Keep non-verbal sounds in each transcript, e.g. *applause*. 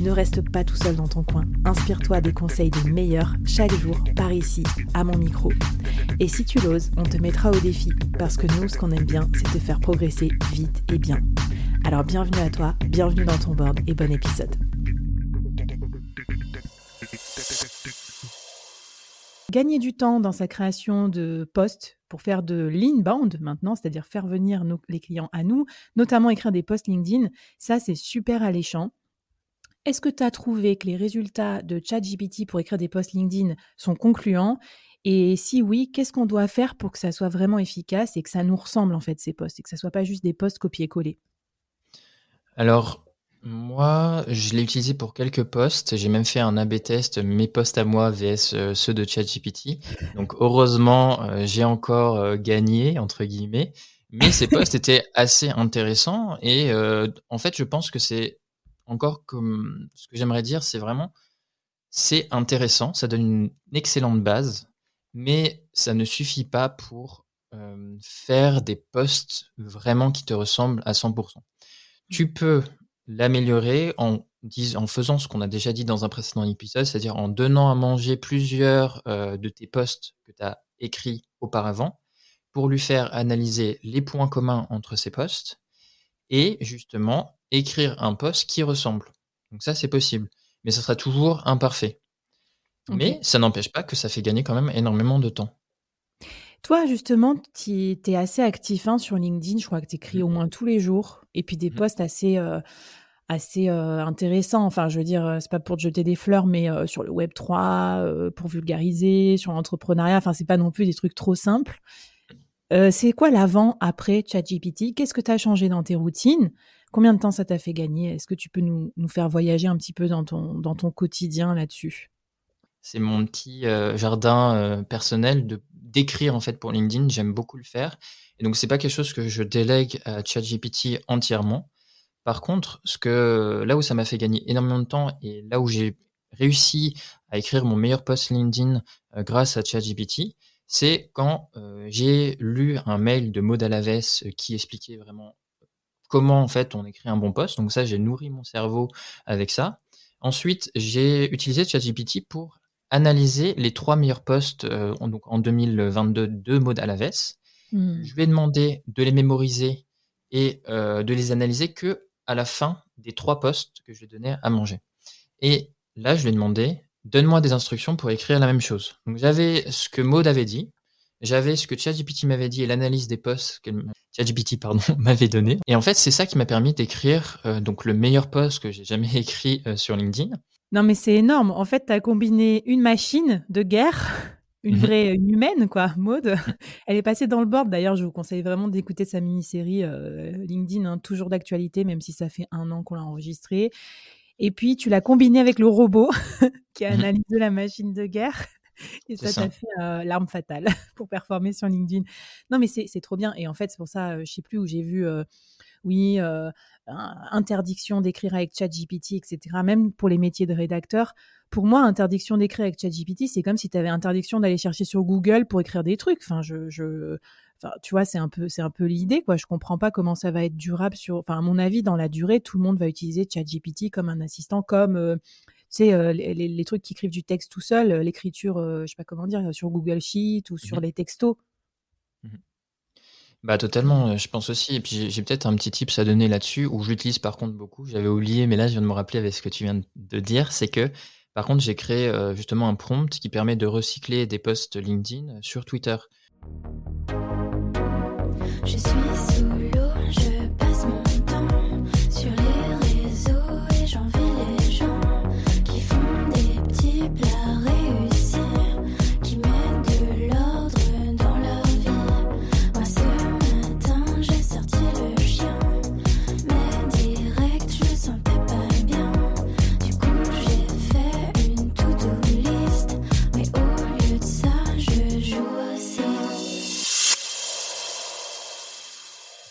Ne reste pas tout seul dans ton coin. Inspire-toi des conseils des meilleurs chaque jour par ici, à mon micro. Et si tu l'oses, on te mettra au défi parce que nous, ce qu'on aime bien, c'est te faire progresser vite et bien. Alors bienvenue à toi, bienvenue dans ton board et bon épisode. Gagner du temps dans sa création de posts pour faire de l'inbound maintenant, c'est-à-dire faire venir les clients à nous, notamment écrire des posts LinkedIn, ça c'est super alléchant. Est-ce que tu as trouvé que les résultats de ChatGPT pour écrire des posts LinkedIn sont concluants? Et si oui, qu'est-ce qu'on doit faire pour que ça soit vraiment efficace et que ça nous ressemble en fait ces posts et que ça soit pas juste des posts copier-coller? Alors, moi, je l'ai utilisé pour quelques posts. J'ai même fait un A-B test, mes posts à moi vs euh, ceux de ChatGPT. Donc, heureusement, euh, j'ai encore euh, gagné, entre guillemets. Mais ces *laughs* posts étaient assez intéressants et en fait, je pense que c'est encore comme ce que j'aimerais dire, c'est vraiment c'est intéressant, ça donne une excellente base, mais ça ne suffit pas pour euh, faire des posts vraiment qui te ressemblent à 100%. Tu peux l'améliorer en, en faisant ce qu'on a déjà dit dans un précédent épisode, c'est-à-dire en donnant à manger plusieurs euh, de tes posts que tu as écrits auparavant pour lui faire analyser les points communs entre ces posts et justement écrire un post qui ressemble. Donc ça, c'est possible. Mais ça sera toujours imparfait. Mais ça n'empêche pas que ça fait gagner quand même énormément de temps. Toi, justement, tu es assez actif hein, sur LinkedIn. Je crois que tu écris au moins tous les jours. Et puis des mmh. posts assez, euh, assez euh, intéressants. Enfin, je veux dire, euh, c'est pas pour te jeter des fleurs, mais sur le Web 3, pour vulgariser, sur l'entrepreneuriat. Enfin, c'est pas non plus des trucs trop simples. C'est quoi l'avant, après ChatGPT? Qu'est-ce que tu as changé dans tes routines? Combien de temps ça t'a fait gagner? Est-ce que tu peux nous, faire voyager un petit peu dans ton, quotidien là-dessus? C'est mon petit euh, jardin euh, personnel de d'écrire en fait pour LinkedIn. J'aime beaucoup le faire. Et donc c'est pas quelque chose que je délègue à ChatGPT entièrement. Par contre, ce que là où ça m'a fait gagner énormément de temps et là où j'ai réussi à écrire mon meilleur post LinkedIn euh, grâce à ChatGPT, c'est quand j'ai lu un mail de Maud Alaves qui expliquait vraiment comment en fait on écrit un bon post. Donc ça, j'ai nourri mon cerveau avec ça. Ensuite, j'ai utilisé ChatGPT pour analyser les trois meilleurs posts euh, en, donc en 2022 de Maud Alaves. Hmm. Je lui ai demandé de les mémoriser et euh, de les analyser que à la fin des trois posts que je donnais à manger. Et là, je lui ai demandé donne-moi des instructions pour écrire la même chose. Donc j'avais ce que Maud avait dit, j'avais ce que ChatGPT m'avait dit et l'analyse des posts que ChatGPT *laughs* pardon m'avait donné. Et en fait, c'est ça qui m'a permis d'écrire euh, donc le meilleur post que j'ai jamais *laughs* écrit euh, sur LinkedIn. Non, mais c'est énorme. En fait, tu as combiné une machine de guerre, *laughs* une vraie humaine, quoi, Maude. Elle est passée dans le board. D'ailleurs, je vous conseille vraiment d'écouter sa mini-série euh, LinkedIn, hein, toujours d'actualité, même si ça fait un an qu'on l'a enregistrée. Et puis, tu l'as combiné avec le robot *laughs* qui a mhm. analysé la machine de guerre. *laughs* et ça t'a fait l'arme fatale *laughs* pour performer sur LinkedIn. Non, mais c'est trop bien. Et en fait, c'est pour ça, je sais plus où j'ai vu, oui, interdiction d'écrire avec ChatGPT, etc. Même pour les métiers de rédacteur. Pour moi, interdiction d'écrire avec ChatGPT, c'est comme si tu avais interdiction d'aller chercher sur Google pour écrire des trucs. Enfin, je, je Enfin, tu vois, c'est un peu, c'est un peu l'idée, quoi. Je comprends pas comment ça va être durable sur, enfin, à mon avis, dans la durée, tout le monde va utiliser ChatGPT comme un assistant, comme sais, euh, les, trucs qui écrivent du texte tout seul, euh, l'écriture, euh, je sais pas comment dire, sur Google Sheet ou sur mmh les textos. Mmh bah totalement, je pense aussi. Et puis j'ai peut-être un petit tips à donner là-dessus, où j'utilise par contre beaucoup. J'avais oublié, mais là je viens de me rappeler avec ce que tu viens de dire, c'est que par contre j'ai créé justement un prompt qui permet de recycler des posts LinkedIn sur Twitter. Je suis sous l'eau, je passe mon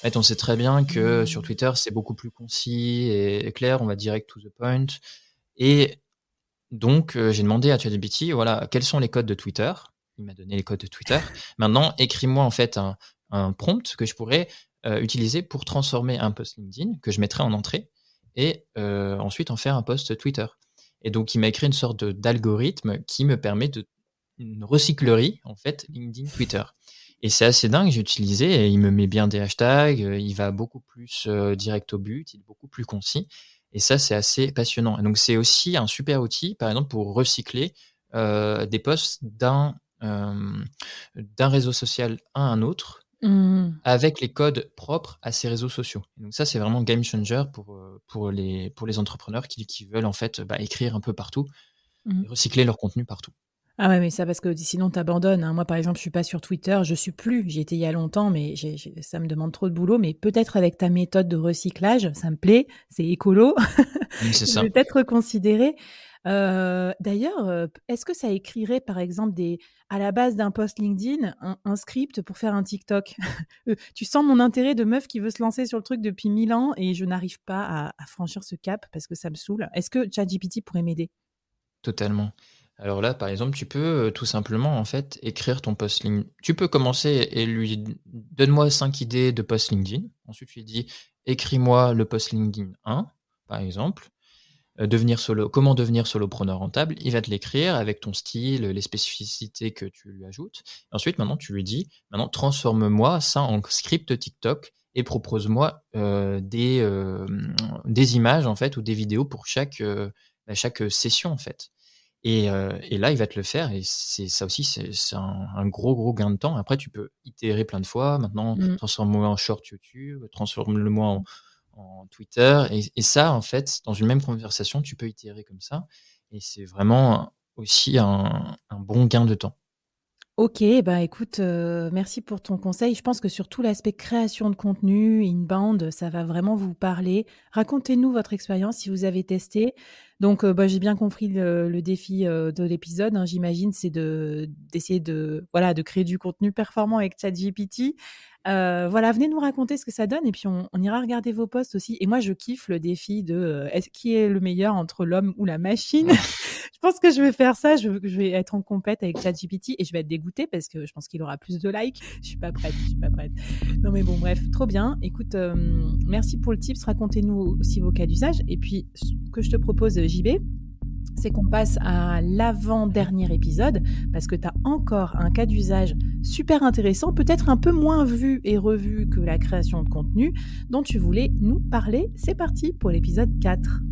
fait, on sait très bien que sur Twitter, c'est beaucoup plus concis et clair, on va direct to the point. Et donc, euh, j'ai demandé à ChatGPT, voilà, quels sont les codes de Twitter? Il m'a donné les codes de Twitter. *laughs* Maintenant, écris-moi en fait un, prompt que je pourrais euh, utiliser pour transformer un post LinkedIn que je mettrai en entrée et euh, ensuite en faire un post Twitter. Et donc, il m'a écrit une sorte d'algorithme qui me permet de une recyclerie en fait LinkedIn Twitter. Et c'est assez dingue, j'ai utilisé et il me met bien des hashtags, il va beaucoup plus direct au but, il est beaucoup plus concis. Et ça, c'est assez passionnant. Et donc, c'est aussi un super outil, par exemple, pour recycler euh, des posts d'un euh, d'un réseau social à un autre mmh. avec les codes propres à ces réseaux sociaux. donc ça, c'est vraiment game changer pour, euh, pour, les, pour les entrepreneurs qui, qui veulent en fait bah, écrire un peu partout mmh. et recycler leur contenu partout. Ah ouais, mais ça parce que sinon tu abandonnes. Hein. Moi, par exemple, je suis pas sur Twitter, je suis plus. J'y étais il y a longtemps, mais ça me demande trop de boulot. Mais peut-être avec ta méthode de recyclage, ça me plaît, c'est écolo. c'est *laughs* ça. peut-être reconsidérer. Euh, d'ailleurs, euh, est-ce que ça écrirait, par exemple, des, à la base d'un post LinkedIn, un, script pour faire un TikTok? *laughs* Euh, Tu sens mon intérêt de meuf qui veut se lancer sur le truc depuis mille ans et je n'arrive pas à, à franchir ce cap parce que ça me saoule. Est-ce que ChatGPT pourrait m'aider? Totalement. Alors là, par exemple, tu peux euh, tout simplement en fait écrire ton post LinkedIn. Tu peux commencer et lui donne-moi cinq idées de post LinkedIn. Ensuite, tu lui dis écris-moi le post LinkedIn 1, par exemple. Euh, devenir solo, comment devenir solopreneur rentable? Il va te l'écrire avec ton style, les spécificités que tu lui ajoutes. ensuite, maintenant, tu lui dis maintenant transforme-moi ça en script TikTok et propose-moi euh, des, images en fait ou des vidéos pour chaque, bah, chaque session en fait. Euh, et, là, il va te le faire. Et c'est ça aussi, c'est un, gros, gros gain de temps. Après, tu peux itérer plein de fois. Maintenant, mmh. transforme-le en short YouTube, transforme-le en, en Twitter. Et, ça, en fait, dans une même conversation, tu peux itérer comme ça. Et c'est vraiment aussi un, bon gain de temps. Ok, bah écoute, euh, merci pour ton conseil. Je pense que sur tout l'aspect création de contenu, inbound, ça va vraiment vous parler. Racontez-nous votre expérience si vous avez testé. Donc, euh, bah, j'ai bien compris le, défi euh, de l'épisode. Hein, j'imagine, c'est de d'essayer de voilà de créer du contenu performant avec ChatGPT. Euh, voilà, venez nous raconter ce que ça donne et puis on, ira regarder vos posts aussi. Et moi, je kiffe le défi de euh, est-ce qui est le meilleur entre l'homme ou la machine? *laughs* je pense que je vais faire ça. Je, vais être en compète avec ChatGPT et je vais être dégoûtée parce que je pense qu'il aura plus de likes. *laughs* Je suis pas prête. Je suis pas prête. Non mais bon, bref, trop bien. Écoute, euh, merci pour le tips. Racontez-nous aussi vos cas d'usage. Et puis, ce que je te propose, JB, c'est qu'on passe à l'avant-dernier épisode parce que tu as encore un cas d'usage super intéressant, peut-être un peu moins vu et revu que la création de contenu dont tu voulais nous parler. C'est parti pour l'épisode 4.